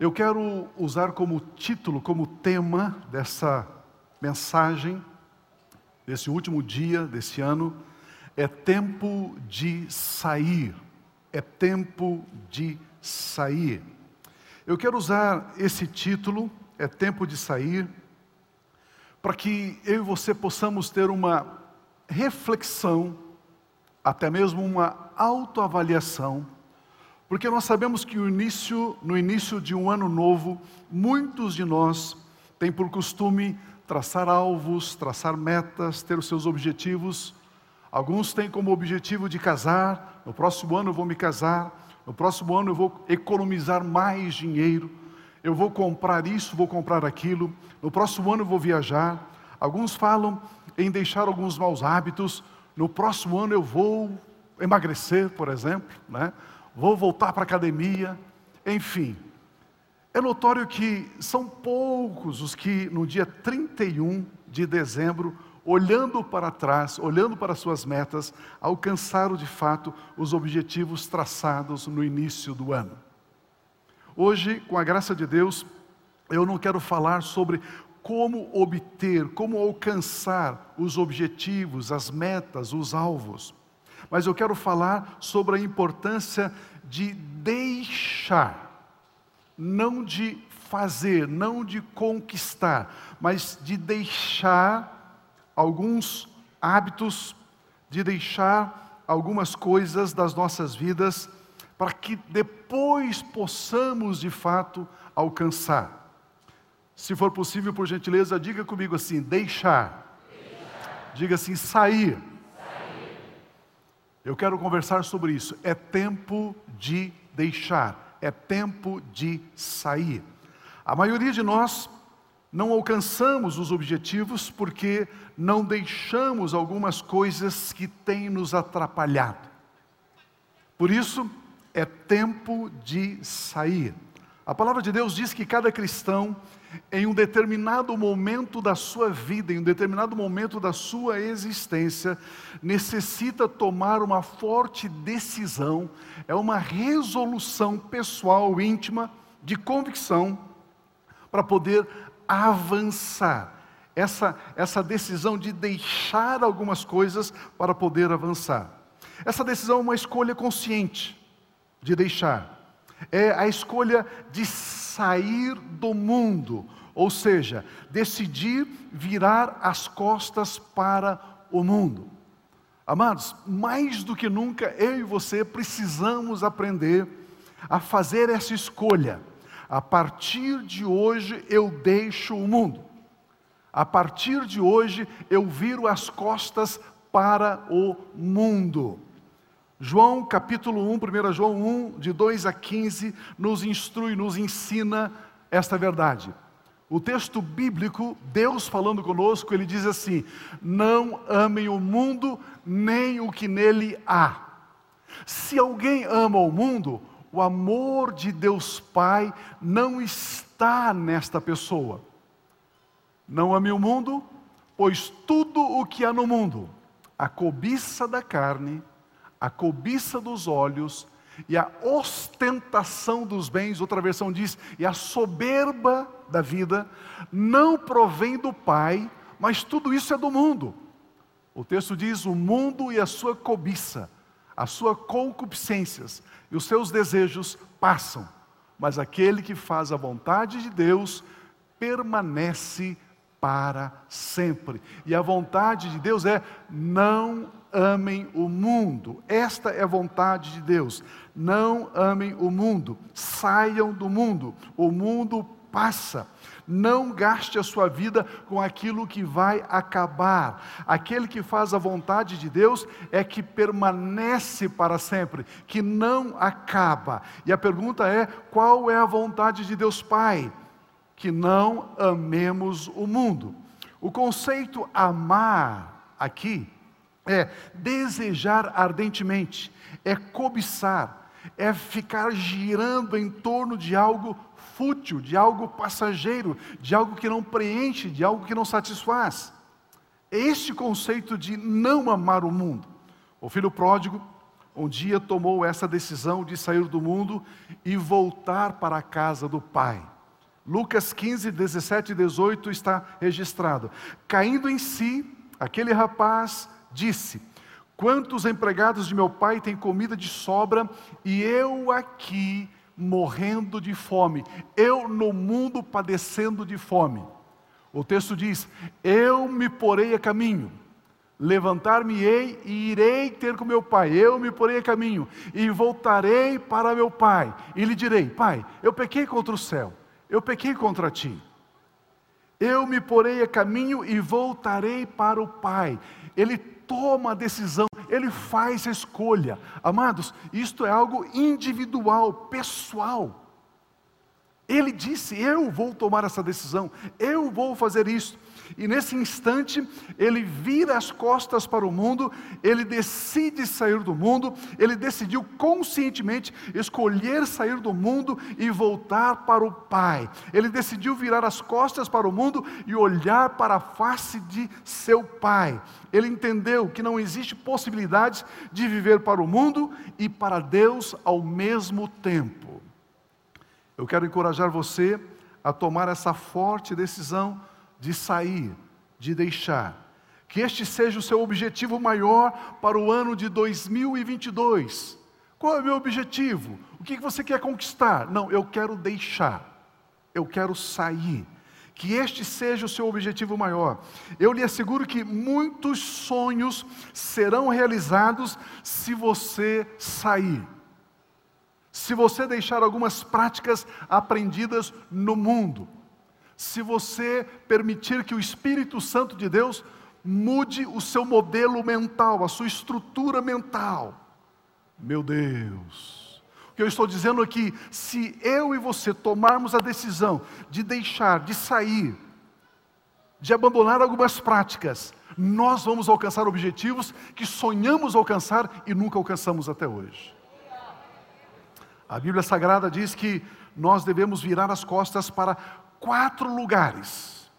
Eu quero usar como título, como tema dessa mensagem, desse último dia desse ano, é tempo de sair. É tempo de sair. Eu quero usar esse título, é tempo de sair, para que eu e você possamos ter uma reflexão, até mesmo uma autoavaliação porque nós sabemos que início, no início de um ano novo, muitos de nós têm por costume traçar alvos, traçar metas, ter os seus objetivos. Alguns têm como objetivo de casar, no próximo ano eu vou me casar, no próximo ano eu vou economizar mais dinheiro, eu vou comprar isso, vou comprar aquilo, no próximo ano eu vou viajar. Alguns falam em deixar alguns maus hábitos, no próximo ano eu vou emagrecer, por exemplo, né? Vou voltar para a academia, enfim. É notório que são poucos os que no dia 31 de dezembro, olhando para trás, olhando para suas metas, alcançaram de fato os objetivos traçados no início do ano. Hoje, com a graça de Deus, eu não quero falar sobre como obter, como alcançar os objetivos, as metas, os alvos. Mas eu quero falar sobre a importância de deixar, não de fazer, não de conquistar, mas de deixar alguns hábitos, de deixar algumas coisas das nossas vidas, para que depois possamos de fato alcançar. Se for possível, por gentileza, diga comigo assim: deixar. deixar. Diga assim: sair. Eu quero conversar sobre isso. É tempo de deixar, é tempo de sair. A maioria de nós não alcançamos os objetivos porque não deixamos algumas coisas que têm nos atrapalhado. Por isso, é tempo de sair. A palavra de Deus diz que cada cristão em um determinado momento da sua vida, em um determinado momento da sua existência, necessita tomar uma forte decisão, é uma resolução pessoal, íntima, de convicção, para poder avançar. Essa, essa decisão de deixar algumas coisas para poder avançar. Essa decisão é uma escolha consciente de deixar. É a escolha de sair do mundo, ou seja, decidir virar as costas para o mundo. Amados, mais do que nunca eu e você precisamos aprender a fazer essa escolha. A partir de hoje eu deixo o mundo. A partir de hoje eu viro as costas para o mundo. João capítulo 1, 1 João 1, de 2 a 15, nos instrui, nos ensina esta verdade. O texto bíblico, Deus falando conosco, ele diz assim: Não amem o mundo, nem o que nele há. Se alguém ama o mundo, o amor de Deus Pai não está nesta pessoa. Não ame o mundo, pois tudo o que há no mundo, a cobiça da carne, a cobiça dos olhos e a ostentação dos bens, outra versão diz, e a soberba da vida, não provém do Pai, mas tudo isso é do mundo. O texto diz: o mundo e a sua cobiça, a sua concupiscências e os seus desejos passam, mas aquele que faz a vontade de Deus permanece para sempre. E a vontade de Deus é: não amem o mundo. Esta é a vontade de Deus. Não amem o mundo. Saiam do mundo. O mundo passa. Não gaste a sua vida com aquilo que vai acabar. Aquele que faz a vontade de Deus é que permanece para sempre, que não acaba. E a pergunta é: qual é a vontade de Deus Pai? Que não amemos o mundo. O conceito amar aqui é desejar ardentemente, é cobiçar, é ficar girando em torno de algo fútil, de algo passageiro, de algo que não preenche, de algo que não satisfaz. É este conceito de não amar o mundo. O filho pródigo, um dia tomou essa decisão de sair do mundo e voltar para a casa do Pai. Lucas 15, 17 e 18 está registrado. Caindo em si, aquele rapaz disse: Quantos empregados de meu pai têm comida de sobra e eu aqui morrendo de fome, eu no mundo padecendo de fome. O texto diz: Eu me porei a caminho, levantar-me-ei e irei ter com meu pai. Eu me porei a caminho e voltarei para meu pai e lhe direi: Pai, eu pequei contra o céu, eu pequei contra ti. Eu me porei a caminho e voltarei para o pai. Ele toma a decisão, ele faz a escolha. Amados, isto é algo individual, pessoal. Ele disse: Eu vou tomar essa decisão, eu vou fazer isso. E nesse instante, ele vira as costas para o mundo, ele decide sair do mundo, ele decidiu conscientemente escolher sair do mundo e voltar para o Pai. Ele decidiu virar as costas para o mundo e olhar para a face de seu Pai. Ele entendeu que não existe possibilidade de viver para o mundo e para Deus ao mesmo tempo. Eu quero encorajar você a tomar essa forte decisão de sair, de deixar. Que este seja o seu objetivo maior para o ano de 2022. Qual é o meu objetivo? O que você quer conquistar? Não, eu quero deixar, eu quero sair. Que este seja o seu objetivo maior. Eu lhe asseguro que muitos sonhos serão realizados se você sair. Se você deixar algumas práticas aprendidas no mundo se você permitir que o Espírito Santo de Deus mude o seu modelo mental, a sua estrutura mental. Meu Deus. O que eu estou dizendo aqui, se eu e você tomarmos a decisão de deixar, de sair, de abandonar algumas práticas, nós vamos alcançar objetivos que sonhamos alcançar e nunca alcançamos até hoje. A Bíblia Sagrada diz que nós devemos virar as costas para quatro lugares.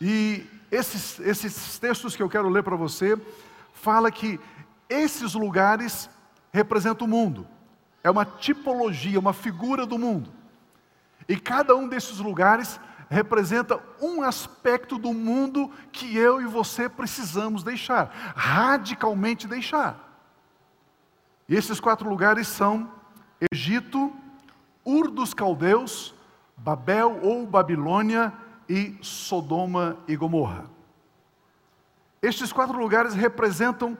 E esses, esses textos que eu quero ler para você, fala que esses lugares representam o mundo. É uma tipologia, uma figura do mundo. E cada um desses lugares representa um aspecto do mundo que eu e você precisamos deixar, radicalmente deixar. E esses quatro lugares são Egito, Ur dos Caldeus, Babel ou Babilônia e Sodoma e Gomorra. Estes quatro lugares representam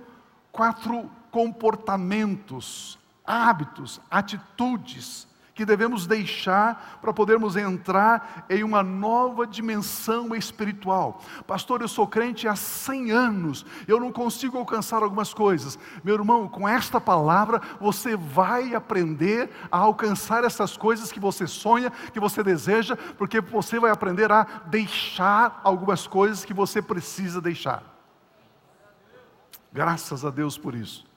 quatro comportamentos, hábitos, atitudes que devemos deixar para podermos entrar em uma nova dimensão espiritual. Pastor, eu sou crente há 100 anos, eu não consigo alcançar algumas coisas. Meu irmão, com esta palavra você vai aprender a alcançar essas coisas que você sonha, que você deseja, porque você vai aprender a deixar algumas coisas que você precisa deixar. Graças a Deus por isso.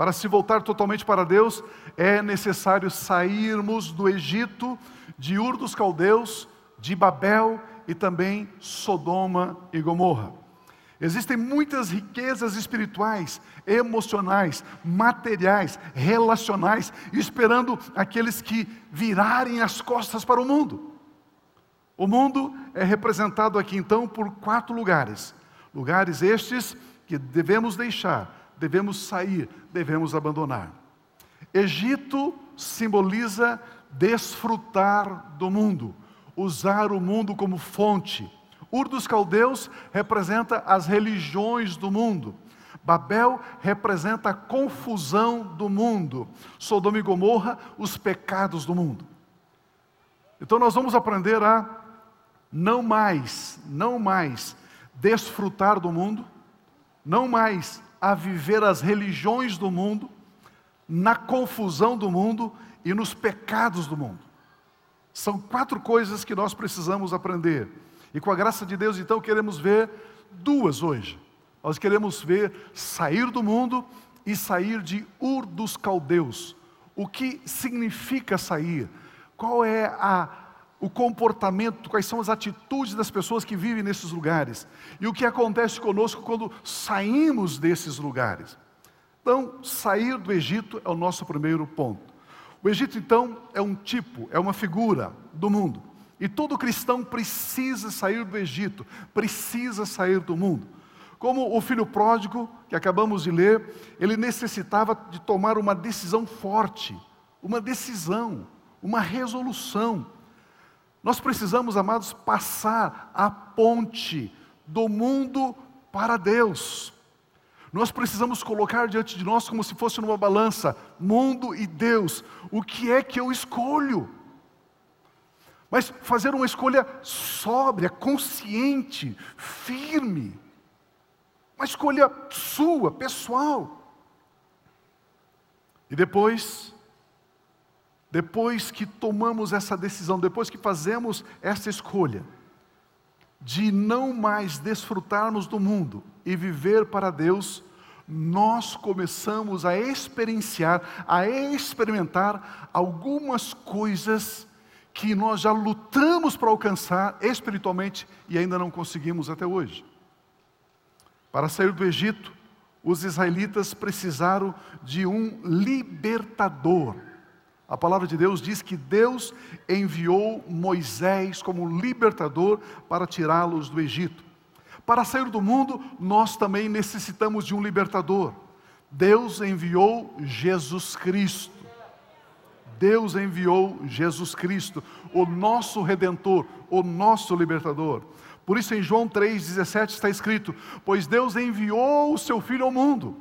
Para se voltar totalmente para Deus, é necessário sairmos do Egito, de Ur dos Caldeus, de Babel e também Sodoma e Gomorra. Existem muitas riquezas espirituais, emocionais, materiais, relacionais, esperando aqueles que virarem as costas para o mundo. O mundo é representado aqui então por quatro lugares. Lugares estes que devemos deixar devemos sair, devemos abandonar. Egito simboliza desfrutar do mundo, usar o mundo como fonte. Ur dos caldeus representa as religiões do mundo. Babel representa a confusão do mundo. Sodoma e Gomorra, os pecados do mundo. Então nós vamos aprender a não mais, não mais desfrutar do mundo, não mais a viver as religiões do mundo, na confusão do mundo e nos pecados do mundo. São quatro coisas que nós precisamos aprender. E com a graça de Deus, então, queremos ver duas hoje. Nós queremos ver sair do mundo e sair de Ur dos Caldeus. O que significa sair? Qual é a o comportamento, quais são as atitudes das pessoas que vivem nesses lugares e o que acontece conosco quando saímos desses lugares. Então, sair do Egito é o nosso primeiro ponto. O Egito, então, é um tipo, é uma figura do mundo. E todo cristão precisa sair do Egito, precisa sair do mundo. Como o filho pródigo, que acabamos de ler, ele necessitava de tomar uma decisão forte, uma decisão, uma resolução. Nós precisamos, amados, passar a ponte do mundo para Deus. Nós precisamos colocar diante de nós como se fosse numa balança, mundo e Deus. O que é que eu escolho? Mas fazer uma escolha sóbria, consciente, firme. Uma escolha sua, pessoal. E depois, depois que tomamos essa decisão, depois que fazemos essa escolha, de não mais desfrutarmos do mundo e viver para Deus, nós começamos a experienciar, a experimentar algumas coisas que nós já lutamos para alcançar espiritualmente e ainda não conseguimos até hoje. Para sair do Egito, os israelitas precisaram de um libertador. A palavra de Deus diz que Deus enviou Moisés como libertador para tirá-los do Egito. Para sair do mundo, nós também necessitamos de um libertador. Deus enviou Jesus Cristo. Deus enviou Jesus Cristo, o nosso redentor, o nosso libertador. Por isso em João 3,17 está escrito: Pois Deus enviou o seu Filho ao mundo,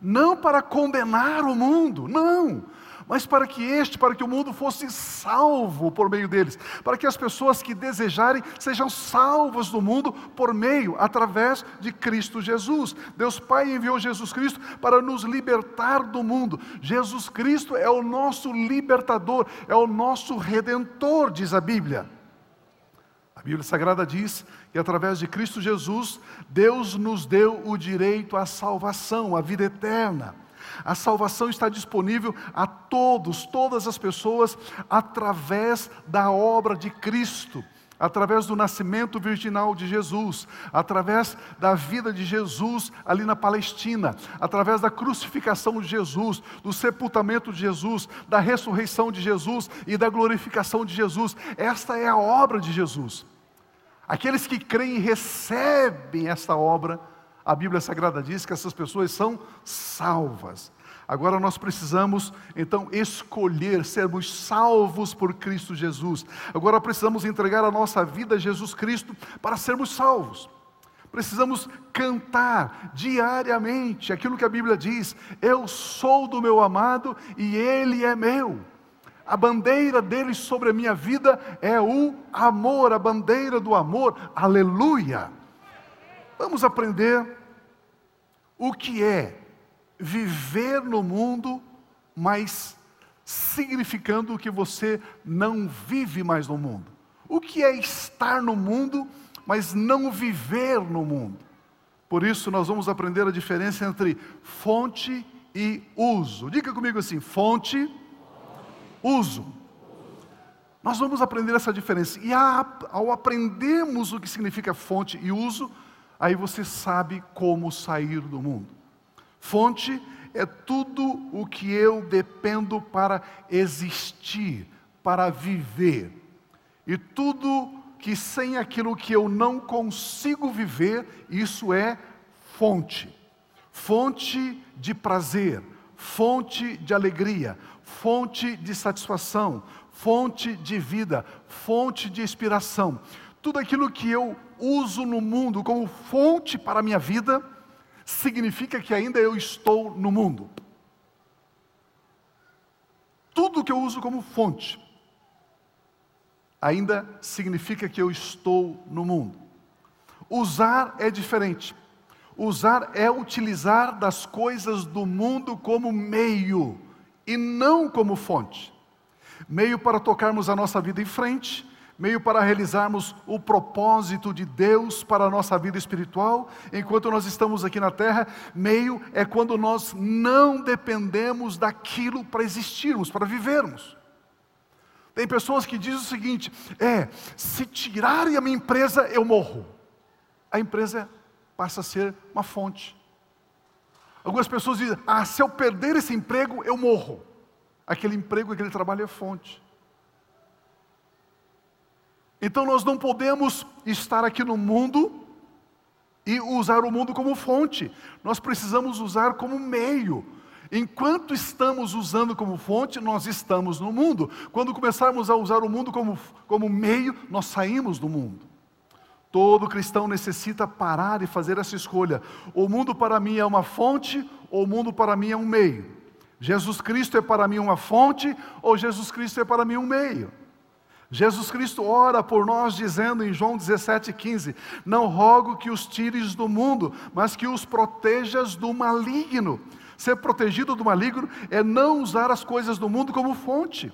não para condenar o mundo, não, mas para que este, para que o mundo fosse salvo por meio deles, para que as pessoas que desejarem sejam salvas do mundo por meio, através de Cristo Jesus. Deus Pai enviou Jesus Cristo para nos libertar do mundo. Jesus Cristo é o nosso libertador, é o nosso redentor, diz a Bíblia. A Bíblia Sagrada diz que através de Cristo Jesus, Deus nos deu o direito à salvação, à vida eterna. A salvação está disponível a todos, todas as pessoas, através da obra de Cristo, através do nascimento virginal de Jesus, através da vida de Jesus ali na Palestina, através da crucificação de Jesus, do sepultamento de Jesus, da ressurreição de Jesus e da glorificação de Jesus. Esta é a obra de Jesus. Aqueles que creem recebem esta obra, a Bíblia Sagrada diz que essas pessoas são salvas. Agora nós precisamos então escolher sermos salvos por Cristo Jesus. Agora precisamos entregar a nossa vida a Jesus Cristo para sermos salvos. Precisamos cantar diariamente aquilo que a Bíblia diz: Eu sou do meu amado e ele é meu. A bandeira dele sobre a minha vida é o amor, a bandeira do amor. Aleluia! Vamos aprender o que é viver no mundo, mas significando que você não vive mais no mundo. O que é estar no mundo, mas não viver no mundo? Por isso, nós vamos aprender a diferença entre fonte e uso. Diga comigo assim: fonte, uso. Nós vamos aprender essa diferença. E ao aprendermos o que significa fonte e uso, aí você sabe como sair do mundo. Fonte é tudo o que eu dependo para existir, para viver. E tudo que sem aquilo que eu não consigo viver, isso é fonte. Fonte de prazer, fonte de alegria, fonte de satisfação, fonte de vida, fonte de inspiração. Tudo aquilo que eu uso no mundo como fonte para a minha vida, significa que ainda eu estou no mundo. Tudo que eu uso como fonte ainda significa que eu estou no mundo. Usar é diferente. Usar é utilizar das coisas do mundo como meio e não como fonte. Meio para tocarmos a nossa vida em frente, meio para realizarmos o propósito de Deus para a nossa vida espiritual, enquanto nós estamos aqui na terra, meio é quando nós não dependemos daquilo para existirmos, para vivermos. Tem pessoas que dizem o seguinte: é, se tirarem a minha empresa, eu morro. A empresa passa a ser uma fonte. Algumas pessoas dizem: ah, se eu perder esse emprego, eu morro. Aquele emprego, aquele trabalho é fonte. Então nós não podemos estar aqui no mundo e usar o mundo como fonte. Nós precisamos usar como meio. Enquanto estamos usando como fonte, nós estamos no mundo. Quando começarmos a usar o mundo como, como meio, nós saímos do mundo. Todo cristão necessita parar e fazer essa escolha. O mundo para mim é uma fonte, ou o mundo para mim é um meio. Jesus Cristo é para mim uma fonte, ou Jesus Cristo é para mim um meio. Jesus Cristo ora por nós, dizendo em João 17,15: Não rogo que os tires do mundo, mas que os protejas do maligno. Ser protegido do maligno é não usar as coisas do mundo como fonte,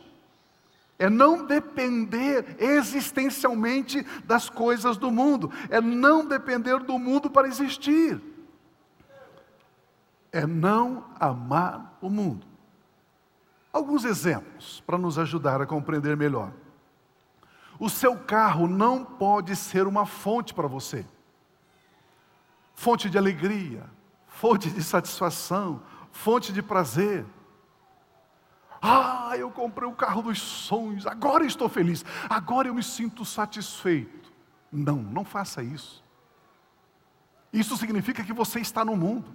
é não depender existencialmente das coisas do mundo, é não depender do mundo para existir, é não amar o mundo. Alguns exemplos para nos ajudar a compreender melhor. O seu carro não pode ser uma fonte para você. Fonte de alegria, fonte de satisfação, fonte de prazer. Ah, eu comprei o carro dos sonhos, agora estou feliz, agora eu me sinto satisfeito. Não, não faça isso. Isso significa que você está no mundo.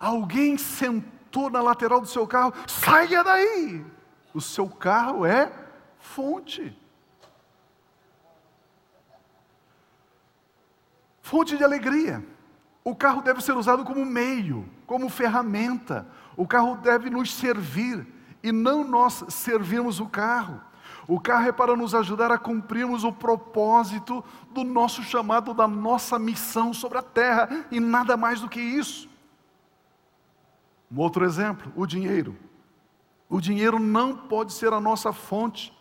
Alguém sentou na lateral do seu carro, saia daí! O seu carro é fonte. Fonte de alegria. O carro deve ser usado como meio, como ferramenta. O carro deve nos servir e não nós servirmos o carro. O carro é para nos ajudar a cumprirmos o propósito do nosso chamado, da nossa missão sobre a terra e nada mais do que isso. Um outro exemplo, o dinheiro. O dinheiro não pode ser a nossa fonte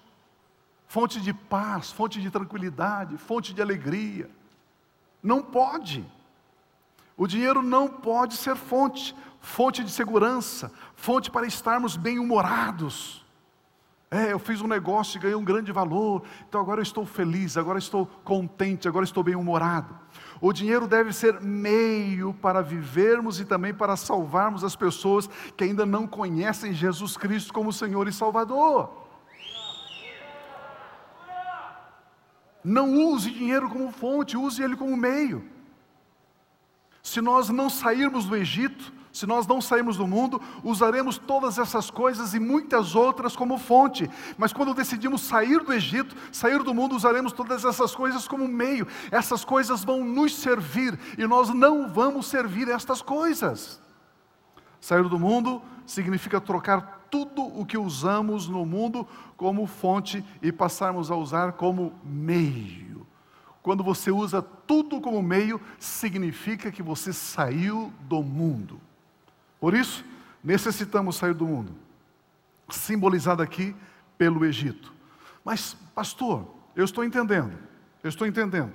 fonte de paz, fonte de tranquilidade, fonte de alegria. Não pode. O dinheiro não pode ser fonte, fonte de segurança, fonte para estarmos bem-humorados. É, eu fiz um negócio e ganhei um grande valor, então agora eu estou feliz, agora estou contente, agora estou bem-humorado. O dinheiro deve ser meio para vivermos e também para salvarmos as pessoas que ainda não conhecem Jesus Cristo como Senhor e Salvador. Não use dinheiro como fonte, use ele como meio. Se nós não sairmos do Egito, se nós não sairmos do mundo, usaremos todas essas coisas e muitas outras como fonte. Mas quando decidimos sair do Egito, sair do mundo, usaremos todas essas coisas como meio. Essas coisas vão nos servir e nós não vamos servir estas coisas. Sair do mundo significa trocar tudo o que usamos no mundo como fonte e passarmos a usar como meio. Quando você usa tudo como meio, significa que você saiu do mundo. Por isso, necessitamos sair do mundo, simbolizado aqui pelo Egito. Mas, pastor, eu estou entendendo, eu estou entendendo.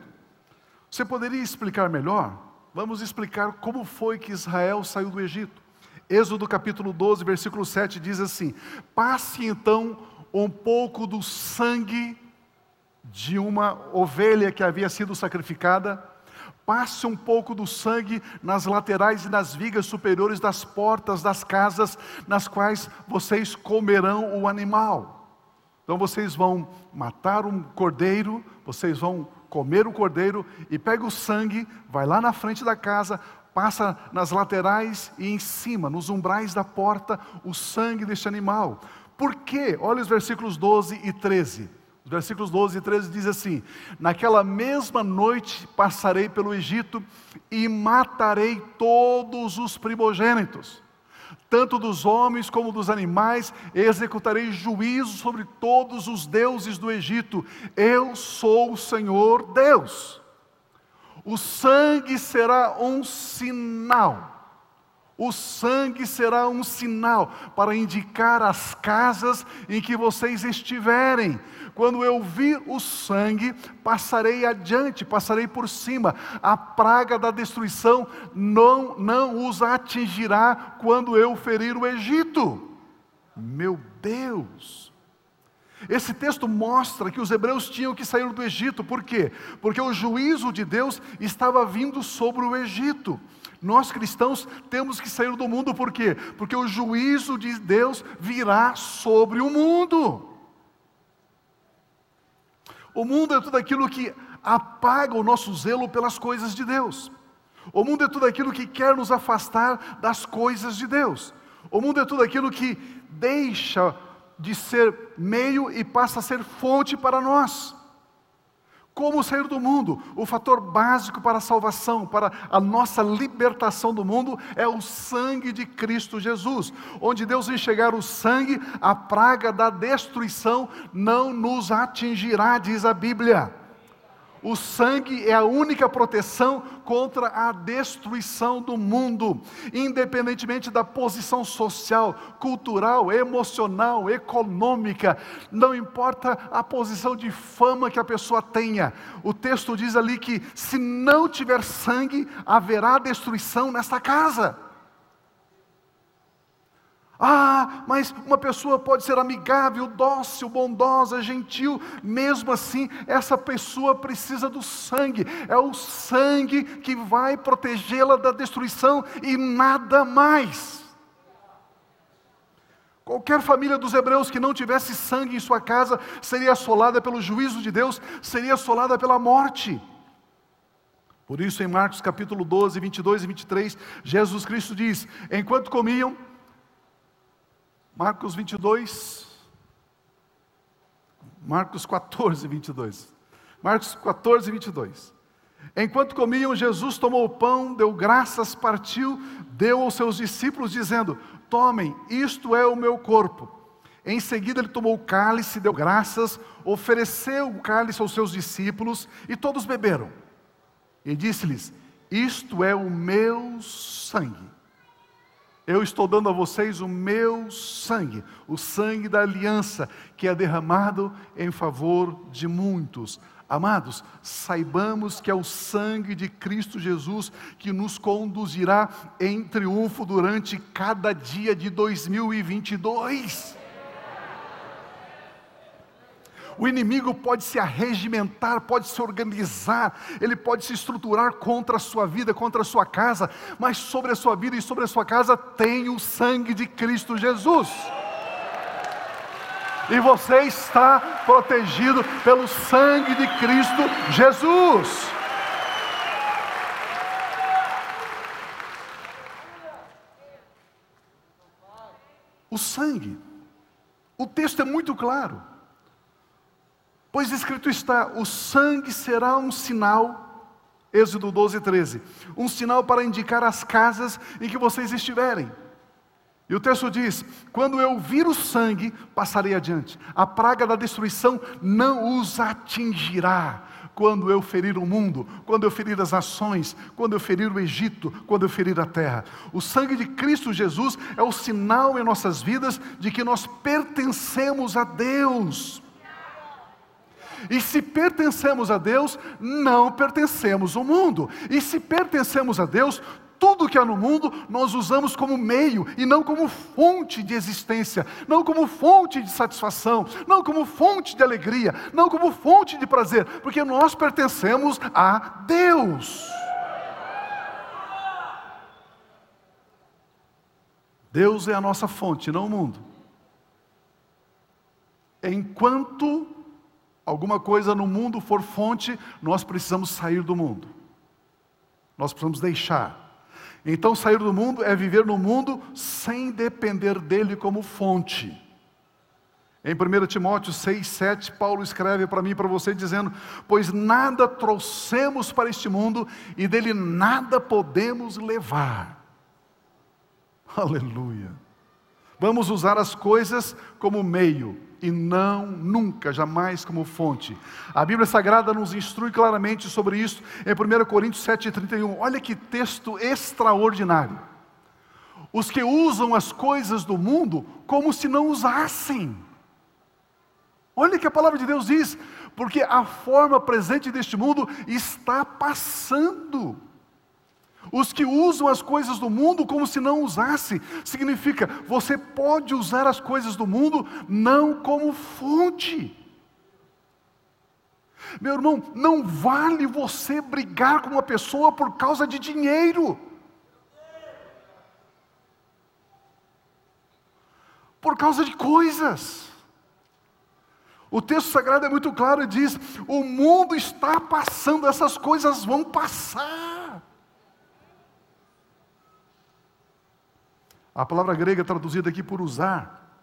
Você poderia explicar melhor? Vamos explicar como foi que Israel saiu do Egito. Êxodo capítulo 12, versículo 7 diz assim: Passe então um pouco do sangue de uma ovelha que havia sido sacrificada, passe um pouco do sangue nas laterais e nas vigas superiores das portas das casas nas quais vocês comerão o animal. Então vocês vão matar um cordeiro, vocês vão comer o cordeiro e pega o sangue, vai lá na frente da casa, passa nas laterais e em cima, nos umbrais da porta, o sangue deste animal. Por quê? Olha os versículos 12 e 13. Os versículos 12 e 13 diz assim: Naquela mesma noite passarei pelo Egito e matarei todos os primogênitos, tanto dos homens como dos animais, executarei juízo sobre todos os deuses do Egito. Eu sou o Senhor Deus. O sangue será um sinal. O sangue será um sinal para indicar as casas em que vocês estiverem. Quando eu vir o sangue, passarei adiante, passarei por cima. A praga da destruição não, não os atingirá quando eu ferir o Egito. Meu Deus! Esse texto mostra que os hebreus tinham que sair do Egito, por quê? Porque o juízo de Deus estava vindo sobre o Egito. Nós cristãos temos que sair do mundo, por quê? Porque o juízo de Deus virá sobre o mundo. O mundo é tudo aquilo que apaga o nosso zelo pelas coisas de Deus. O mundo é tudo aquilo que quer nos afastar das coisas de Deus. O mundo é tudo aquilo que deixa de ser meio e passa a ser fonte para nós. Como sair do mundo? O fator básico para a salvação, para a nossa libertação do mundo, é o sangue de Cristo Jesus. Onde Deus enxergar o sangue, a praga da destruição não nos atingirá, diz a Bíblia. O sangue é a única proteção contra a destruição do mundo, independentemente da posição social, cultural, emocional, econômica, não importa a posição de fama que a pessoa tenha. O texto diz ali que se não tiver sangue, haverá destruição nesta casa. Ah, mas uma pessoa pode ser amigável, dócil, bondosa, gentil, mesmo assim, essa pessoa precisa do sangue, é o sangue que vai protegê-la da destruição e nada mais. Qualquer família dos hebreus que não tivesse sangue em sua casa seria assolada pelo juízo de Deus, seria assolada pela morte. Por isso, em Marcos capítulo 12, 22 e 23, Jesus Cristo diz: Enquanto comiam, Marcos 22, Marcos 14, 22. Marcos 14, 22. Enquanto comiam, Jesus tomou o pão, deu graças, partiu, deu aos seus discípulos, dizendo: Tomem, isto é o meu corpo. Em seguida, ele tomou o cálice, deu graças, ofereceu o cálice aos seus discípulos e todos beberam. E disse-lhes: Isto é o meu sangue eu estou dando a vocês o meu sangue, o sangue da aliança, que é derramado em favor de muitos. Amados, saibamos que é o sangue de Cristo Jesus que nos conduzirá em triunfo durante cada dia de 2022. O inimigo pode se arregimentar, pode se organizar, ele pode se estruturar contra a sua vida, contra a sua casa, mas sobre a sua vida e sobre a sua casa tem o sangue de Cristo Jesus. E você está protegido pelo sangue de Cristo Jesus. O sangue. O texto é muito claro. Pois escrito está: o sangue será um sinal, Êxodo 12, 13, um sinal para indicar as casas em que vocês estiverem. E o texto diz: quando eu vir o sangue, passarei adiante, a praga da destruição não os atingirá. Quando eu ferir o mundo, quando eu ferir as nações, quando eu ferir o Egito, quando eu ferir a terra. O sangue de Cristo Jesus é o sinal em nossas vidas de que nós pertencemos a Deus. E se pertencemos a Deus, não pertencemos ao mundo. E se pertencemos a Deus, tudo que há no mundo nós usamos como meio e não como fonte de existência, não como fonte de satisfação, não como fonte de alegria, não como fonte de prazer, porque nós pertencemos a Deus. Deus é a nossa fonte, não o mundo. Enquanto alguma coisa no mundo for fonte, nós precisamos sair do mundo. Nós precisamos deixar. Então, sair do mundo é viver no mundo sem depender dele como fonte. Em 1 Timóteo 6, 7, Paulo escreve para mim e para você dizendo: Pois nada trouxemos para este mundo e dele nada podemos levar. Aleluia. Vamos usar as coisas como meio, e não nunca, jamais como fonte. A Bíblia Sagrada nos instrui claramente sobre isso em 1 Coríntios 7,31. Olha que texto extraordinário. Os que usam as coisas do mundo como se não usassem. Olha que a palavra de Deus diz, porque a forma presente deste mundo está passando. Os que usam as coisas do mundo como se não usasse, significa você pode usar as coisas do mundo não como fonte. Meu irmão, não vale você brigar com uma pessoa por causa de dinheiro. Por causa de coisas. O texto sagrado é muito claro e diz: o mundo está passando, essas coisas vão passar. A palavra grega traduzida aqui por usar,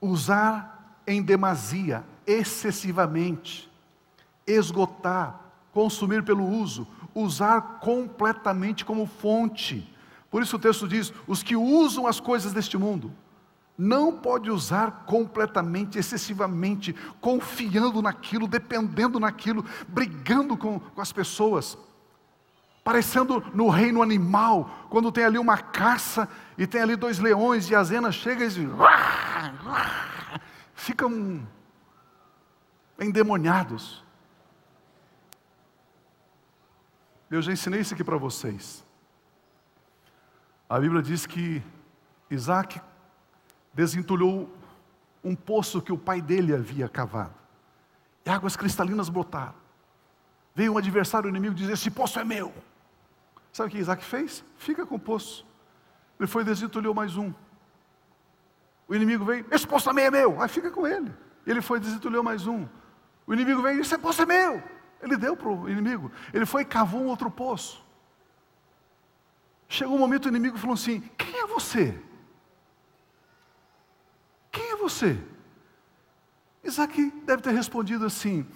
usar em demasia, excessivamente, esgotar, consumir pelo uso, usar completamente como fonte. Por isso o texto diz: os que usam as coisas deste mundo, não pode usar completamente, excessivamente, confiando naquilo, dependendo naquilo, brigando com, com as pessoas, parecendo no reino animal, quando tem ali uma caça e tem ali dois leões e as hienas chegam e dizem, ficam endemoniados. Eu já ensinei isso aqui para vocês. A Bíblia diz que Isaac desentulhou um poço que o pai dele havia cavado. E águas cristalinas brotaram. Veio um adversário inimigo dizer: Esse poço é meu. Sabe o que Isaac fez? Fica com o poço. Ele foi desentulhou mais um. O inimigo veio: Esse poço também é meu. Aí fica com ele. Ele foi desentulhou mais um. O inimigo veio, esse poço é meu. Ele deu para o inimigo. Ele foi e cavou um outro poço. Chegou um momento o inimigo falou assim: Quem é você? Quem é você? Isaac deve ter respondido assim: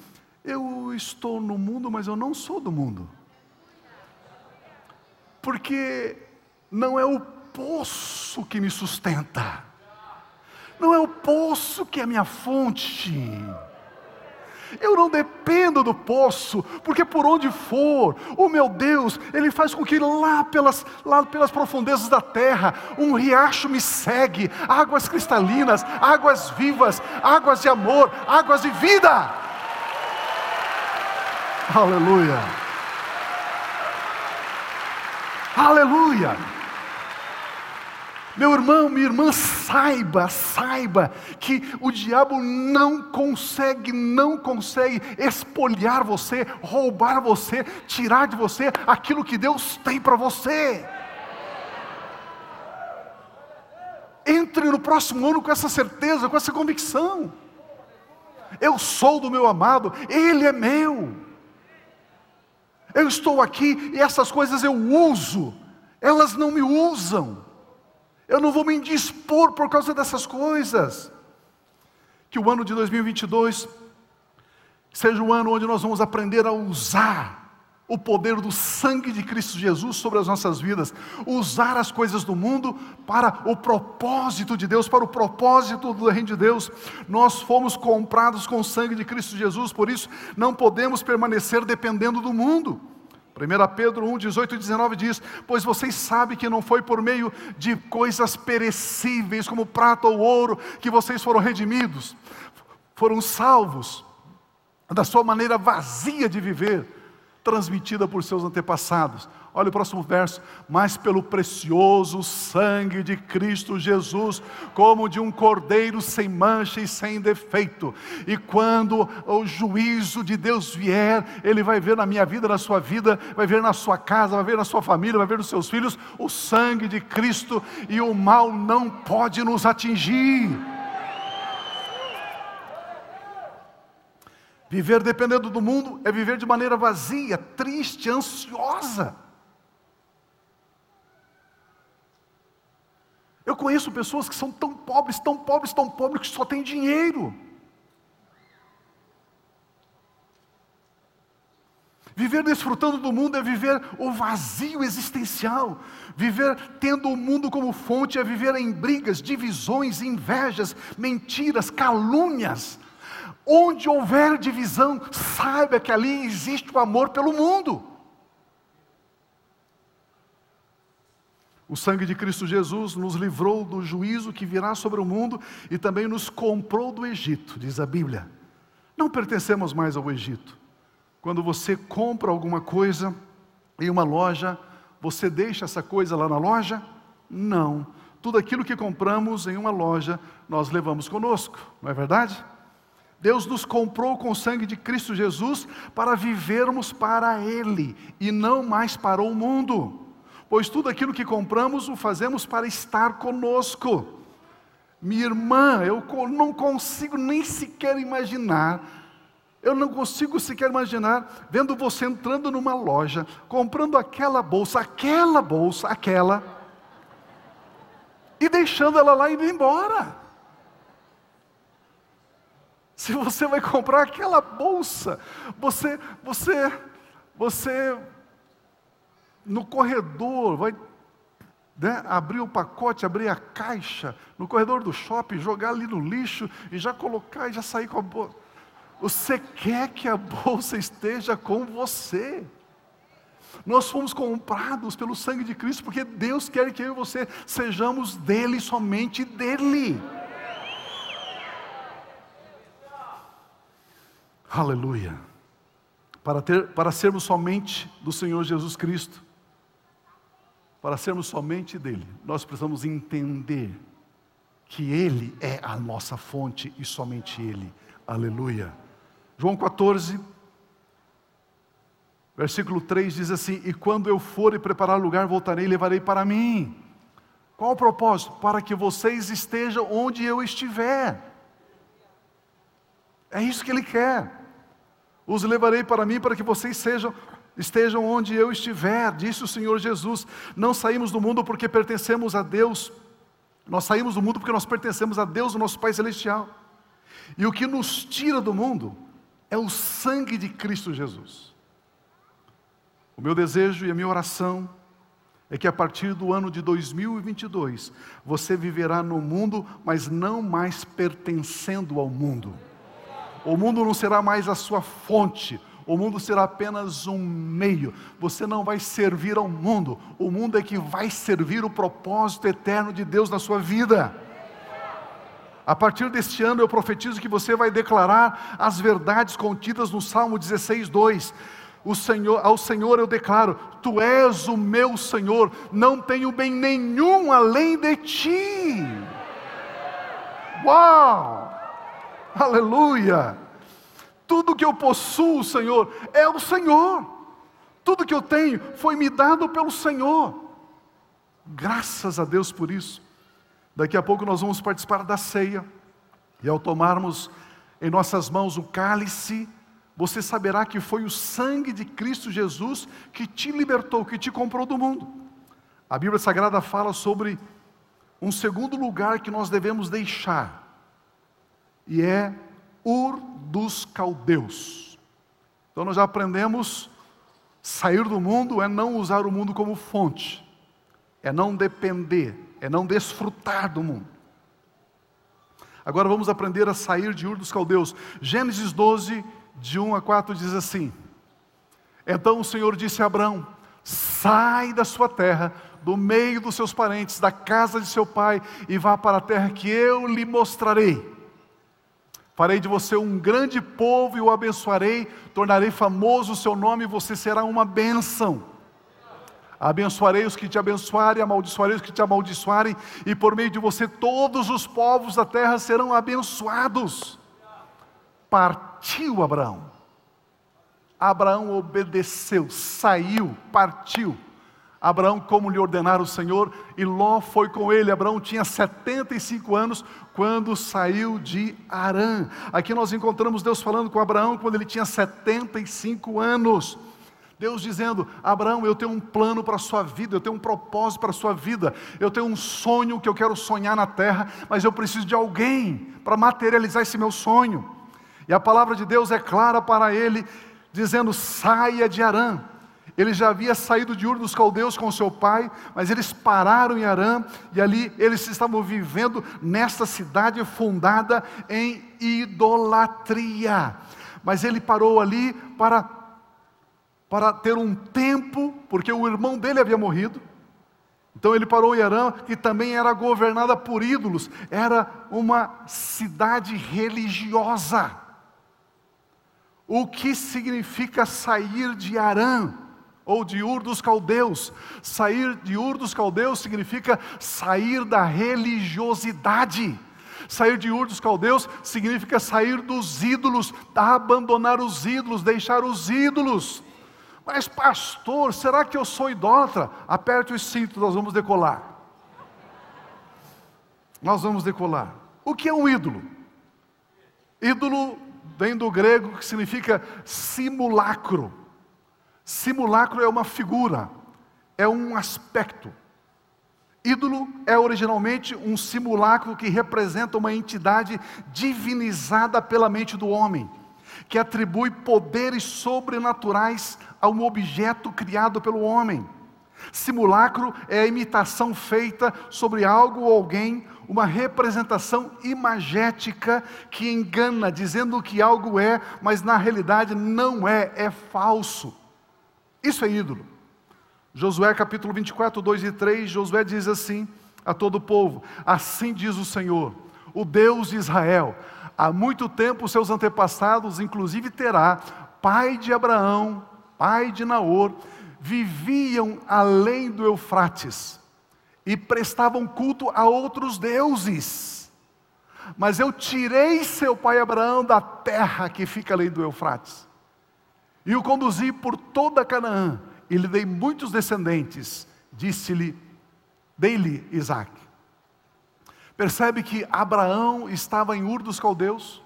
Eu estou no mundo, mas eu não sou do mundo. Porque não é o poço que me sustenta, não é o poço que é a minha fonte. Eu não dependo do poço, porque por onde for, o meu Deus, Ele faz com que lá pelas, lá pelas profundezas da terra, um riacho me segue, águas cristalinas, águas vivas, águas de amor, águas de vida. Aleluia. Aleluia. Meu irmão, minha irmã, saiba, saiba que o diabo não consegue, não consegue espolhar você, roubar você, tirar de você aquilo que Deus tem para você. Entre no próximo ano com essa certeza, com essa convicção. Eu sou do meu amado, Ele é meu. Eu estou aqui e essas coisas eu uso, elas não me usam. Eu não vou me indispor por causa dessas coisas. Que o ano de 2022 seja o ano onde nós vamos aprender a usar o poder do sangue de Cristo Jesus sobre as nossas vidas, usar as coisas do mundo para o propósito de Deus, para o propósito do reino de Deus. Nós fomos comprados com o sangue de Cristo Jesus, por isso não podemos permanecer dependendo do mundo. 1 Pedro 1, 18 e 19 diz: Pois vocês sabem que não foi por meio de coisas perecíveis, como prata ou ouro, que vocês foram redimidos, foram salvos da sua maneira vazia de viver, transmitida por seus antepassados Olha o próximo verso. Mas pelo precioso sangue de Cristo Jesus, como de um cordeiro sem mancha e sem defeito. E quando o juízo de Deus vier, Ele vai ver na minha vida, na sua vida, vai ver na sua casa, vai ver na sua família, vai ver nos seus filhos o sangue de Cristo e o mal não pode nos atingir. Viver dependendo do mundo é viver de maneira vazia, triste, ansiosa. Eu conheço pessoas que são tão pobres, tão pobres, tão pobres que só têm dinheiro. Viver desfrutando do mundo é viver o vazio existencial. Viver tendo o mundo como fonte é viver em brigas, divisões, invejas, mentiras, calúnias. Onde houver divisão, saiba que ali existe o amor pelo mundo. O sangue de Cristo Jesus nos livrou do juízo que virá sobre o mundo e também nos comprou do Egito, diz a Bíblia. Não pertencemos mais ao Egito. Quando você compra alguma coisa, em uma loja, você deixa essa coisa lá na loja? Não. Tudo aquilo que compramos em uma loja, nós levamos conosco, não é verdade? Deus nos comprou com o sangue de Cristo Jesus para vivermos para Ele e não mais para o mundo, pois tudo aquilo que compramos o fazemos para estar conosco. Minha irmã, eu não consigo nem sequer imaginar, eu não consigo sequer imaginar vendo você entrando numa loja, comprando aquela bolsa, aquela bolsa, aquela, e deixando ela lá e indo embora. Se você vai comprar aquela bolsa, você, você, você, no corredor, vai né, abrir o pacote, abrir a caixa, no corredor do shopping, jogar ali no lixo e já colocar e já sair com a bolsa. Você quer que a bolsa esteja com você. Nós fomos comprados pelo sangue de Cristo, porque Deus quer que eu e você sejamos dele, somente dele. Aleluia. Para, ter, para sermos somente do Senhor Jesus Cristo, para sermos somente dele, nós precisamos entender que Ele é a nossa fonte e somente Ele. Aleluia. João 14, versículo 3 diz assim: E quando eu for e preparar lugar, voltarei e levarei para mim. Qual o propósito? Para que vocês estejam onde eu estiver. É isso que Ele quer. Os levarei para mim para que vocês sejam estejam onde eu estiver, disse o Senhor Jesus. Não saímos do mundo porque pertencemos a Deus. Nós saímos do mundo porque nós pertencemos a Deus, o nosso Pai celestial. E o que nos tira do mundo é o sangue de Cristo Jesus. O meu desejo e a minha oração é que a partir do ano de 2022 você viverá no mundo, mas não mais pertencendo ao mundo. O mundo não será mais a sua fonte, o mundo será apenas um meio. Você não vai servir ao mundo, o mundo é que vai servir o propósito eterno de Deus na sua vida. A partir deste ano eu profetizo que você vai declarar as verdades contidas no Salmo 16, 2. O Senhor, ao Senhor eu declaro: Tu és o meu Senhor, não tenho bem nenhum além de ti. Uau! Aleluia! Tudo que eu possuo, Senhor, é o Senhor. Tudo que eu tenho foi me dado pelo Senhor. Graças a Deus por isso. Daqui a pouco nós vamos participar da ceia. E ao tomarmos em nossas mãos o cálice, você saberá que foi o sangue de Cristo Jesus que te libertou, que te comprou do mundo. A Bíblia Sagrada fala sobre um segundo lugar que nós devemos deixar e é Ur dos Caldeus. Então nós já aprendemos sair do mundo é não usar o mundo como fonte, é não depender, é não desfrutar do mundo. Agora vamos aprender a sair de Ur dos Caldeus. Gênesis 12, de 1 a 4 diz assim: Então o Senhor disse a Abraão: Sai da sua terra, do meio dos seus parentes, da casa de seu pai, e vá para a terra que eu lhe mostrarei. Farei de você um grande povo e o abençoarei, tornarei famoso o seu nome e você será uma bênção. Abençoarei os que te abençoarem, amaldiçoarei os que te amaldiçoarem, e por meio de você todos os povos da terra serão abençoados. Partiu Abraão. Abraão obedeceu, saiu, partiu. Abraão, como lhe ordenara o Senhor, e Ló foi com ele. Abraão tinha 75 anos quando saiu de Arã. Aqui nós encontramos Deus falando com Abraão quando ele tinha 75 anos. Deus dizendo: Abraão, eu tenho um plano para a sua vida, eu tenho um propósito para a sua vida, eu tenho um sonho que eu quero sonhar na terra, mas eu preciso de alguém para materializar esse meu sonho. E a palavra de Deus é clara para ele, dizendo: saia de Arã. Ele já havia saído de Ur dos Caldeus com seu pai, mas eles pararam em Arã e ali eles estavam vivendo nesta cidade fundada em idolatria. Mas ele parou ali para, para ter um tempo, porque o irmão dele havia morrido. Então ele parou em Arã, que também era governada por ídolos, era uma cidade religiosa. O que significa sair de Arã? Ou de Ur dos Caldeus. Sair de Ur dos Caldeus significa sair da religiosidade. Sair de Ur dos Caldeus significa sair dos ídolos, abandonar os ídolos, deixar os ídolos. Mas, pastor, será que eu sou idólatra? Aperte os cintos, nós vamos decolar. Nós vamos decolar. O que é um ídolo? Ídolo vem do grego que significa simulacro. Simulacro é uma figura, é um aspecto. Ídolo é originalmente um simulacro que representa uma entidade divinizada pela mente do homem, que atribui poderes sobrenaturais a um objeto criado pelo homem. Simulacro é a imitação feita sobre algo ou alguém, uma representação imagética que engana, dizendo que algo é, mas na realidade não é, é falso. Isso é ídolo. Josué capítulo 24, 2 e 3, Josué diz assim a todo o povo: Assim diz o Senhor, o Deus de Israel, há muito tempo seus antepassados, inclusive Terá, pai de Abraão, pai de Naor, viviam além do Eufrates e prestavam culto a outros deuses. Mas eu tirei seu pai Abraão da terra que fica além do Eufrates e o conduzi por toda Canaã e lhe dei muitos descendentes, disse-lhe, dei-lhe Isaac. Percebe que Abraão estava em Ur dos Caldeus,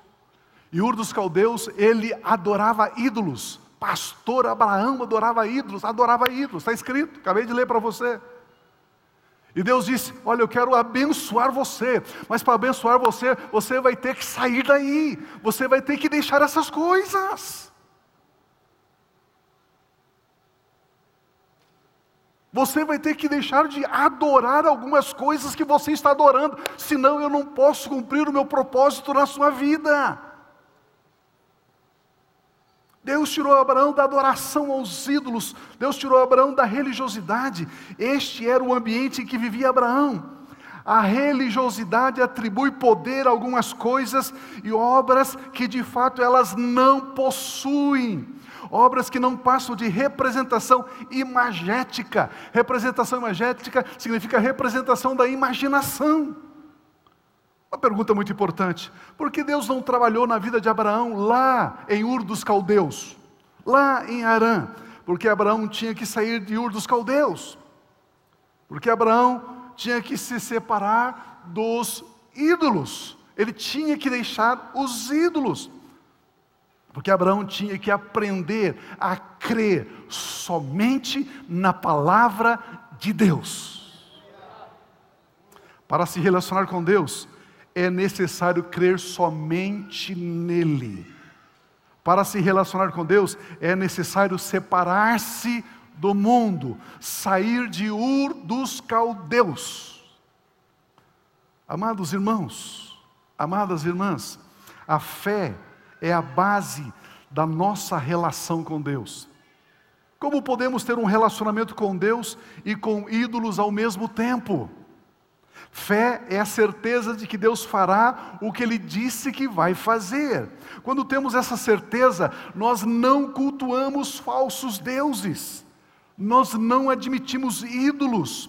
e Ur dos Caldeus ele adorava ídolos. Pastor Abraão adorava ídolos, adorava ídolos, está escrito, acabei de ler para você. E Deus disse: Olha, eu quero abençoar você, mas para abençoar você, você vai ter que sair daí, você vai ter que deixar essas coisas. Você vai ter que deixar de adorar algumas coisas que você está adorando, senão eu não posso cumprir o meu propósito na sua vida. Deus tirou Abraão da adoração aos ídolos, Deus tirou Abraão da religiosidade. Este era o ambiente em que vivia Abraão. A religiosidade atribui poder a algumas coisas e obras que de fato elas não possuem obras que não passam de representação imagética. Representação imagética significa representação da imaginação. Uma pergunta muito importante: por que Deus não trabalhou na vida de Abraão lá em Ur dos Caldeus, lá em Arã? Porque Abraão tinha que sair de Ur dos Caldeus, porque Abraão tinha que se separar dos ídolos, ele tinha que deixar os ídolos. Porque Abraão tinha que aprender a crer somente na palavra de Deus. Para se relacionar com Deus, é necessário crer somente nele. Para se relacionar com Deus, é necessário separar-se do mundo, sair de Ur dos caldeus. Amados irmãos, amadas irmãs, a fé é a base da nossa relação com Deus. Como podemos ter um relacionamento com Deus e com ídolos ao mesmo tempo? Fé é a certeza de que Deus fará o que Ele disse que vai fazer. Quando temos essa certeza, nós não cultuamos falsos deuses, nós não admitimos ídolos.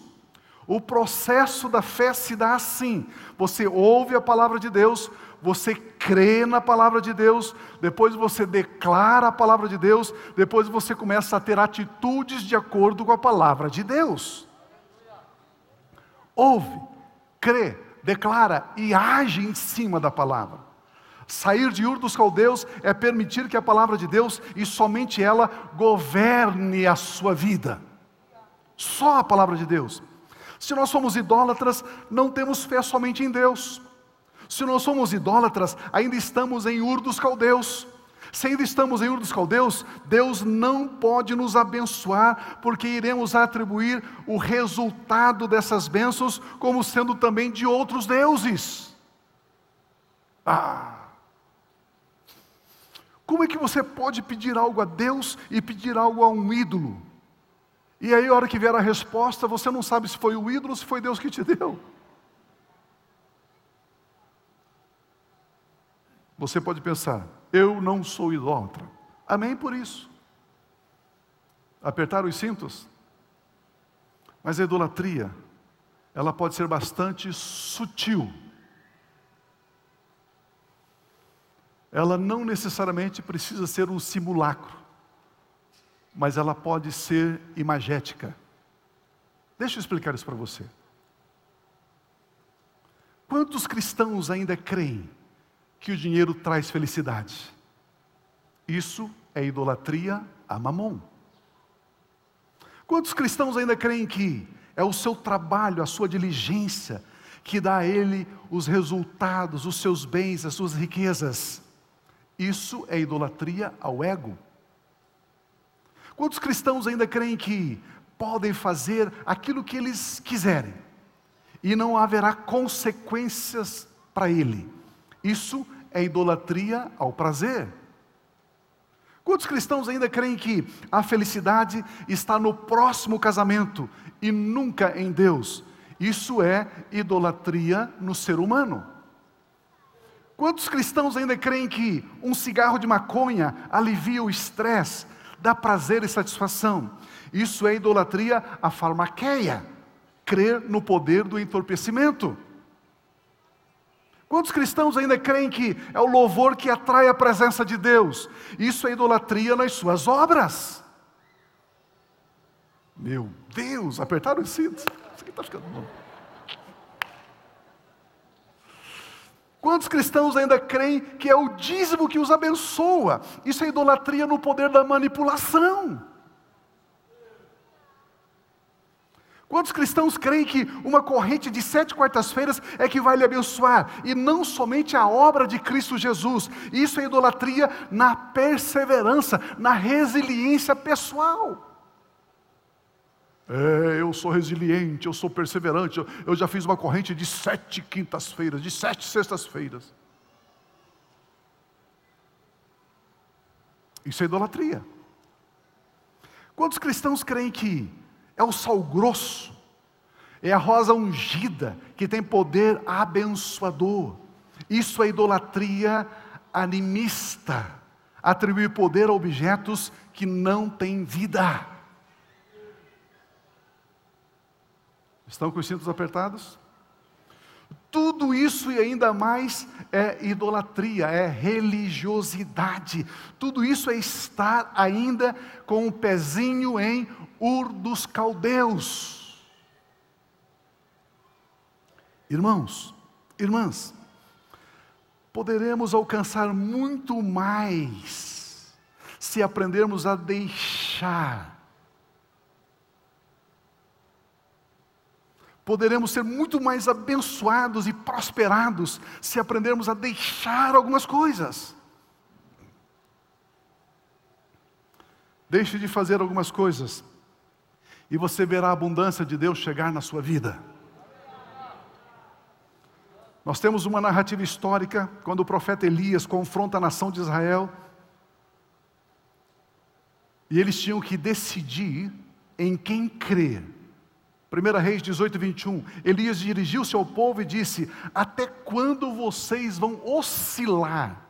O processo da fé se dá assim: você ouve a palavra de Deus, você crê na palavra de Deus, depois você declara a palavra de Deus, depois você começa a ter atitudes de acordo com a palavra de Deus. Ouve, crê, declara e age em cima da palavra. Sair de Ur dos Caldeus é permitir que a palavra de Deus e somente ela governe a sua vida. Só a palavra de Deus. Se nós somos idólatras, não temos fé somente em Deus. Se nós somos idólatras, ainda estamos em Ur dos Caldeus. Se ainda estamos em Ur dos Caldeus, Deus não pode nos abençoar, porque iremos atribuir o resultado dessas bênçãos como sendo também de outros deuses. Ah! Como é que você pode pedir algo a Deus e pedir algo a um ídolo? E aí, a hora que vier a resposta, você não sabe se foi o ídolo ou se foi Deus que te deu. Você pode pensar, eu não sou idólatra. Amém por isso. Apertar os cintos? Mas a idolatria, ela pode ser bastante sutil. Ela não necessariamente precisa ser um simulacro, mas ela pode ser imagética. Deixa eu explicar isso para você. Quantos cristãos ainda creem que o dinheiro traz felicidade? Isso é idolatria a mamon. Quantos cristãos ainda creem que é o seu trabalho, a sua diligência, que dá a ele os resultados, os seus bens, as suas riquezas? Isso é idolatria ao ego. Quantos cristãos ainda creem que podem fazer aquilo que eles quiserem e não haverá consequências para ele? Isso é idolatria ao prazer. Quantos cristãos ainda creem que a felicidade está no próximo casamento e nunca em Deus? Isso é idolatria no ser humano. Quantos cristãos ainda creem que um cigarro de maconha alivia o estresse, dá prazer e satisfação? Isso é idolatria à farmaqueia, crer no poder do entorpecimento. Quantos cristãos ainda creem que é o louvor que atrai a presença de Deus? Isso é idolatria nas suas obras. Meu Deus, apertaram os cintos. Isso aqui está ficando bom. Quantos cristãos ainda creem que é o dízimo que os abençoa? Isso é idolatria no poder da manipulação. Quantos cristãos creem que uma corrente de sete quartas-feiras é que vai lhe abençoar, e não somente a obra de Cristo Jesus? Isso é idolatria na perseverança, na resiliência pessoal. É, eu sou resiliente, eu sou perseverante, eu, eu já fiz uma corrente de sete quintas-feiras, de sete sextas-feiras. Isso é idolatria. Quantos cristãos creem que é o sal grosso, é a rosa ungida que tem poder abençoador. Isso é idolatria animista, atribuir poder a objetos que não têm vida. Estão com os cintos apertados? Tudo isso e ainda mais é idolatria, é religiosidade. Tudo isso é estar ainda com o um pezinho em Ur dos Caldeus. Irmãos, irmãs, poderemos alcançar muito mais se aprendermos a deixar. Poderemos ser muito mais abençoados e prosperados se aprendermos a deixar algumas coisas. Deixe de fazer algumas coisas e você verá a abundância de Deus chegar na sua vida. Nós temos uma narrativa histórica quando o profeta Elias confronta a nação de Israel e eles tinham que decidir em quem crer. 1 Reis 18, 21. Elias dirigiu-se ao povo e disse: Até quando vocês vão oscilar,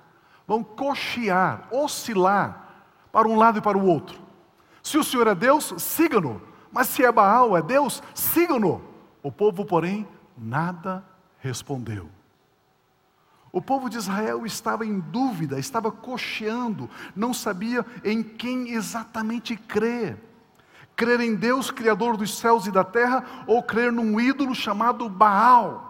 vão cochear, oscilar para um lado e para o outro? Se o Senhor é Deus, siga-no. Mas se é Baal, é Deus, sigam-no. O povo, porém, nada respondeu. O povo de Israel estava em dúvida, estava cocheando, não sabia em quem exatamente crer. Crer em Deus, Criador dos céus e da terra, ou crer num ídolo chamado Baal.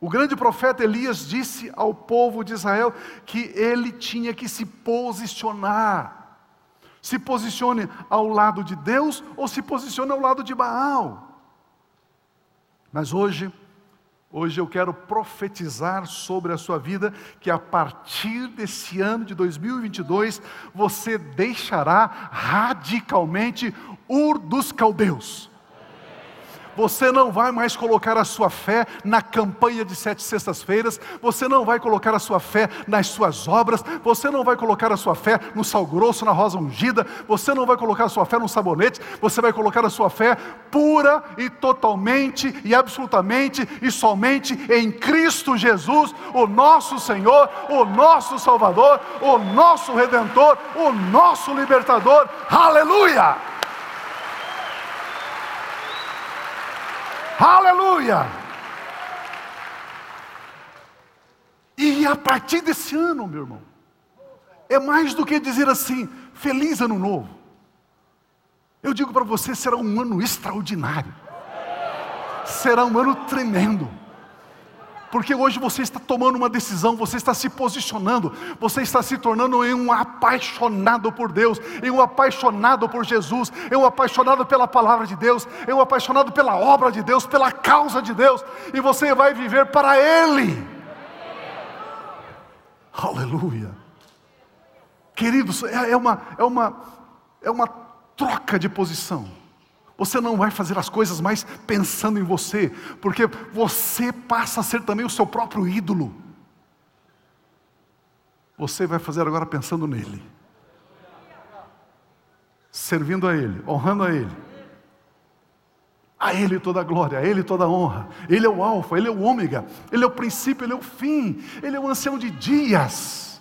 O grande profeta Elias disse ao povo de Israel que ele tinha que se posicionar se posicione ao lado de Deus ou se posicione ao lado de Baal. Mas hoje, hoje eu quero profetizar sobre a sua vida que a partir desse ano de 2022 você deixará radicalmente Ur dos Caldeus. Você não vai mais colocar a sua fé na campanha de sete sextas-feiras, você não vai colocar a sua fé nas suas obras, você não vai colocar a sua fé no sal grosso, na rosa ungida, você não vai colocar a sua fé no sabonete, você vai colocar a sua fé pura e totalmente e absolutamente e somente em Cristo Jesus, o nosso Senhor, o nosso Salvador, o nosso Redentor, o nosso Libertador. Aleluia! Aleluia! E a partir desse ano, meu irmão, é mais do que dizer assim, feliz ano novo. Eu digo para você, será um ano extraordinário. Será um ano tremendo porque hoje você está tomando uma decisão, você está se posicionando, você está se tornando em um apaixonado por Deus, em um apaixonado por Jesus, em um apaixonado pela palavra de Deus, em um apaixonado pela obra de Deus, pela causa de Deus, e você vai viver para Ele. Aleluia. Queridos, é, é uma, é uma, é uma troca de posição. Você não vai fazer as coisas mais pensando em você, porque você passa a ser também o seu próprio ídolo. Você vai fazer agora pensando nele, servindo a Ele, honrando a Ele. A Ele toda a glória, a Ele toda a honra. Ele é o Alfa, Ele é o Ômega, Ele é o princípio, Ele é o fim, Ele é o ancião de dias,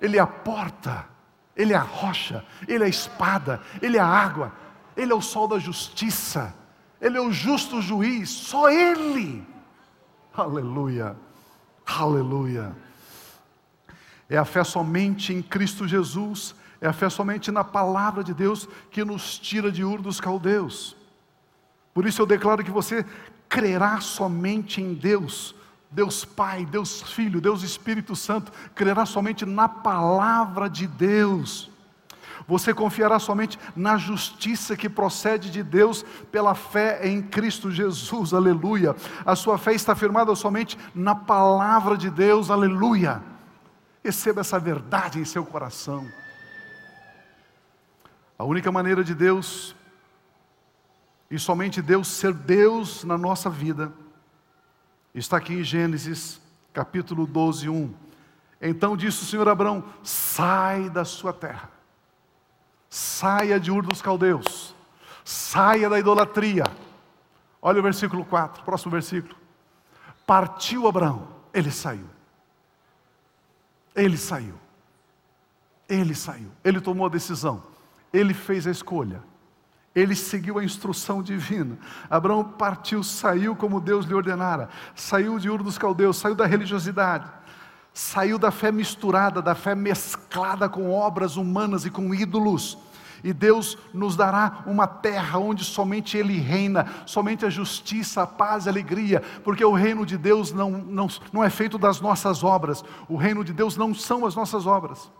Ele é a porta, Ele é a rocha, Ele é a espada, Ele é a água, ele é o sol da justiça, Ele é o justo juiz, só Ele. Aleluia, aleluia. É a fé somente em Cristo Jesus, é a fé somente na palavra de Deus que nos tira de Ur dos caldeus. Por isso eu declaro que você crerá somente em Deus, Deus Pai, Deus Filho, Deus Espírito Santo, crerá somente na palavra de Deus. Você confiará somente na justiça que procede de Deus pela fé em Cristo Jesus, aleluia. A sua fé está firmada somente na palavra de Deus, aleluia. Receba essa verdade em seu coração. A única maneira de Deus, e somente Deus ser Deus na nossa vida, está aqui em Gênesis capítulo 12, 1. Então disse o Senhor Abraão: sai da sua terra Saia de Ur dos Caldeus. Saia da idolatria. Olha o versículo 4, próximo versículo. Partiu Abraão, ele saiu. Ele saiu. Ele saiu. Ele tomou a decisão. Ele fez a escolha. Ele seguiu a instrução divina. Abraão partiu, saiu como Deus lhe ordenara. Saiu de Ur dos Caldeus, saiu da religiosidade. Saiu da fé misturada, da fé mesclada com obras humanas e com ídolos e Deus nos dará uma terra onde somente Ele reina, somente a justiça, a paz e a alegria, porque o reino de Deus não, não, não é feito das nossas obras, o reino de Deus não são as nossas obras.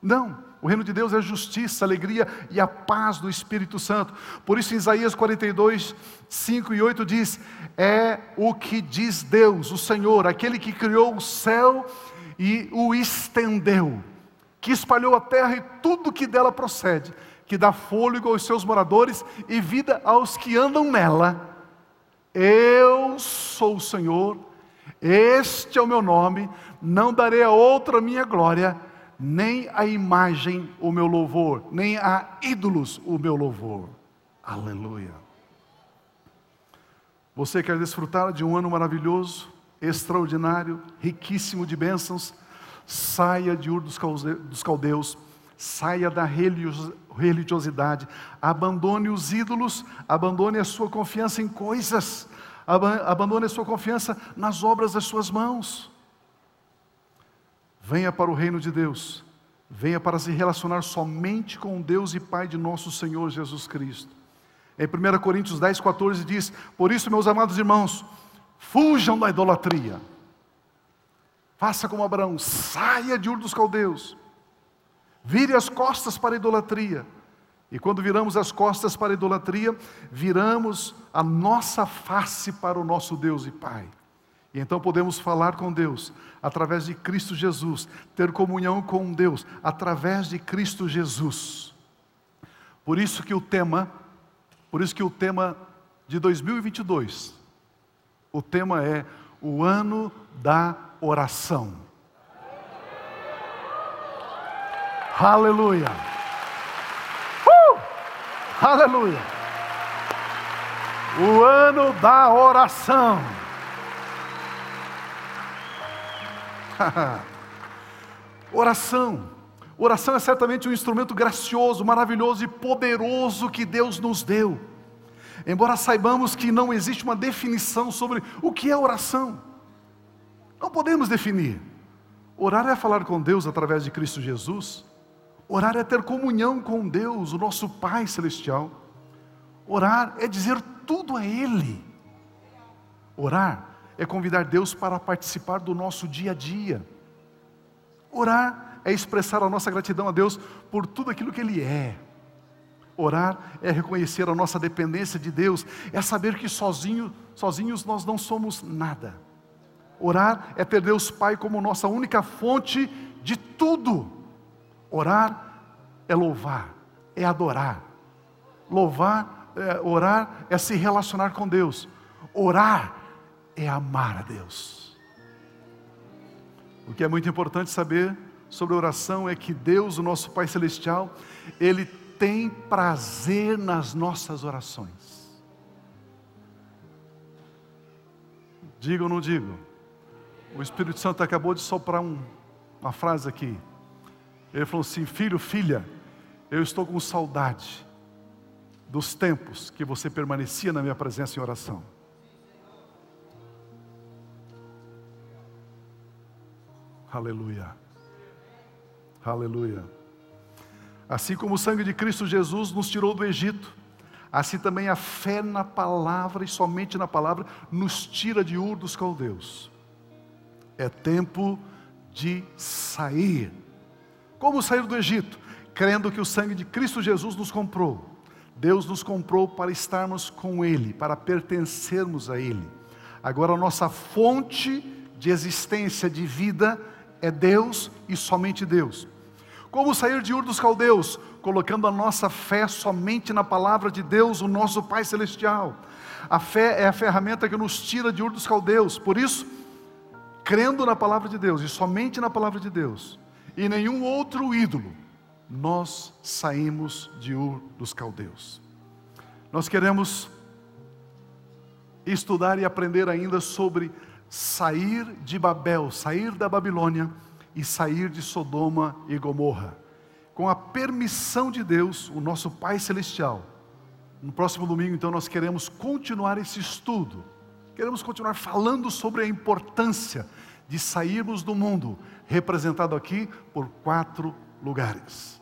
Não, o reino de Deus é a justiça, a alegria e a paz do Espírito Santo. Por isso, em Isaías 42, 5 e 8 diz: É o que diz Deus, o Senhor, aquele que criou o céu e o estendeu, que espalhou a terra e tudo que dela procede que dá fôlego aos seus moradores e vida aos que andam nela. Eu sou o Senhor, este é o meu nome, não darei a outra minha glória, nem a imagem o meu louvor, nem a ídolos o meu louvor. Aleluia. Você quer desfrutar de um ano maravilhoso, extraordinário, riquíssimo de bênçãos? Saia de Ur dos Caldeus saia da religiosidade, abandone os ídolos, abandone a sua confiança em coisas, abandone a sua confiança nas obras das suas mãos. Venha para o reino de Deus, venha para se relacionar somente com Deus e Pai de nosso Senhor Jesus Cristo. Em 1 Coríntios 10, 14 diz: Por isso, meus amados irmãos, fujam da idolatria. Faça como Abraão, saia de Ur dos Caldeus Vire as costas para a idolatria. E quando viramos as costas para a idolatria, viramos a nossa face para o nosso Deus e Pai. E então podemos falar com Deus através de Cristo Jesus, ter comunhão com Deus através de Cristo Jesus. Por isso que o tema, por isso que o tema de 2022, o tema é o ano da oração. Aleluia! Uh! Aleluia! O ano da oração. oração. Oração é certamente um instrumento gracioso, maravilhoso e poderoso que Deus nos deu. Embora saibamos que não existe uma definição sobre o que é oração, não podemos definir. Orar é falar com Deus através de Cristo Jesus. Orar é ter comunhão com Deus, o nosso Pai Celestial. Orar é dizer tudo a Ele. Orar é convidar Deus para participar do nosso dia a dia. Orar é expressar a nossa gratidão a Deus por tudo aquilo que Ele é. Orar é reconhecer a nossa dependência de Deus, é saber que sozinho, sozinhos nós não somos nada. Orar é ter Deus Pai como nossa única fonte de tudo. Orar é louvar, é adorar. Louvar, é, orar é se relacionar com Deus. Orar é amar a Deus. O que é muito importante saber sobre oração é que Deus, o nosso Pai Celestial, Ele tem prazer nas nossas orações. Diga ou não digo? O Espírito Santo acabou de soprar um, uma frase aqui. Ele falou assim: Filho, filha, eu estou com saudade dos tempos que você permanecia na minha presença em oração. Aleluia. Aleluia. Assim como o sangue de Cristo Jesus nos tirou do Egito, assim também a fé na palavra e somente na palavra nos tira de Ur dos caldeus. É tempo de sair. Como sair do Egito? Crendo que o sangue de Cristo Jesus nos comprou. Deus nos comprou para estarmos com Ele, para pertencermos a Ele. Agora, a nossa fonte de existência, de vida, é Deus e somente Deus. Como sair de Ur dos Caldeus? Colocando a nossa fé somente na palavra de Deus, o nosso Pai Celestial. A fé é a ferramenta que nos tira de Ur dos Caldeus. Por isso, crendo na palavra de Deus e somente na palavra de Deus, e nenhum outro ídolo, nós saímos de Ur dos Caldeus. Nós queremos estudar e aprender ainda sobre sair de Babel, sair da Babilônia e sair de Sodoma e Gomorra. Com a permissão de Deus, o nosso Pai Celestial. No próximo domingo, então, nós queremos continuar esse estudo. Queremos continuar falando sobre a importância de sairmos do mundo, representado aqui por quatro lugares.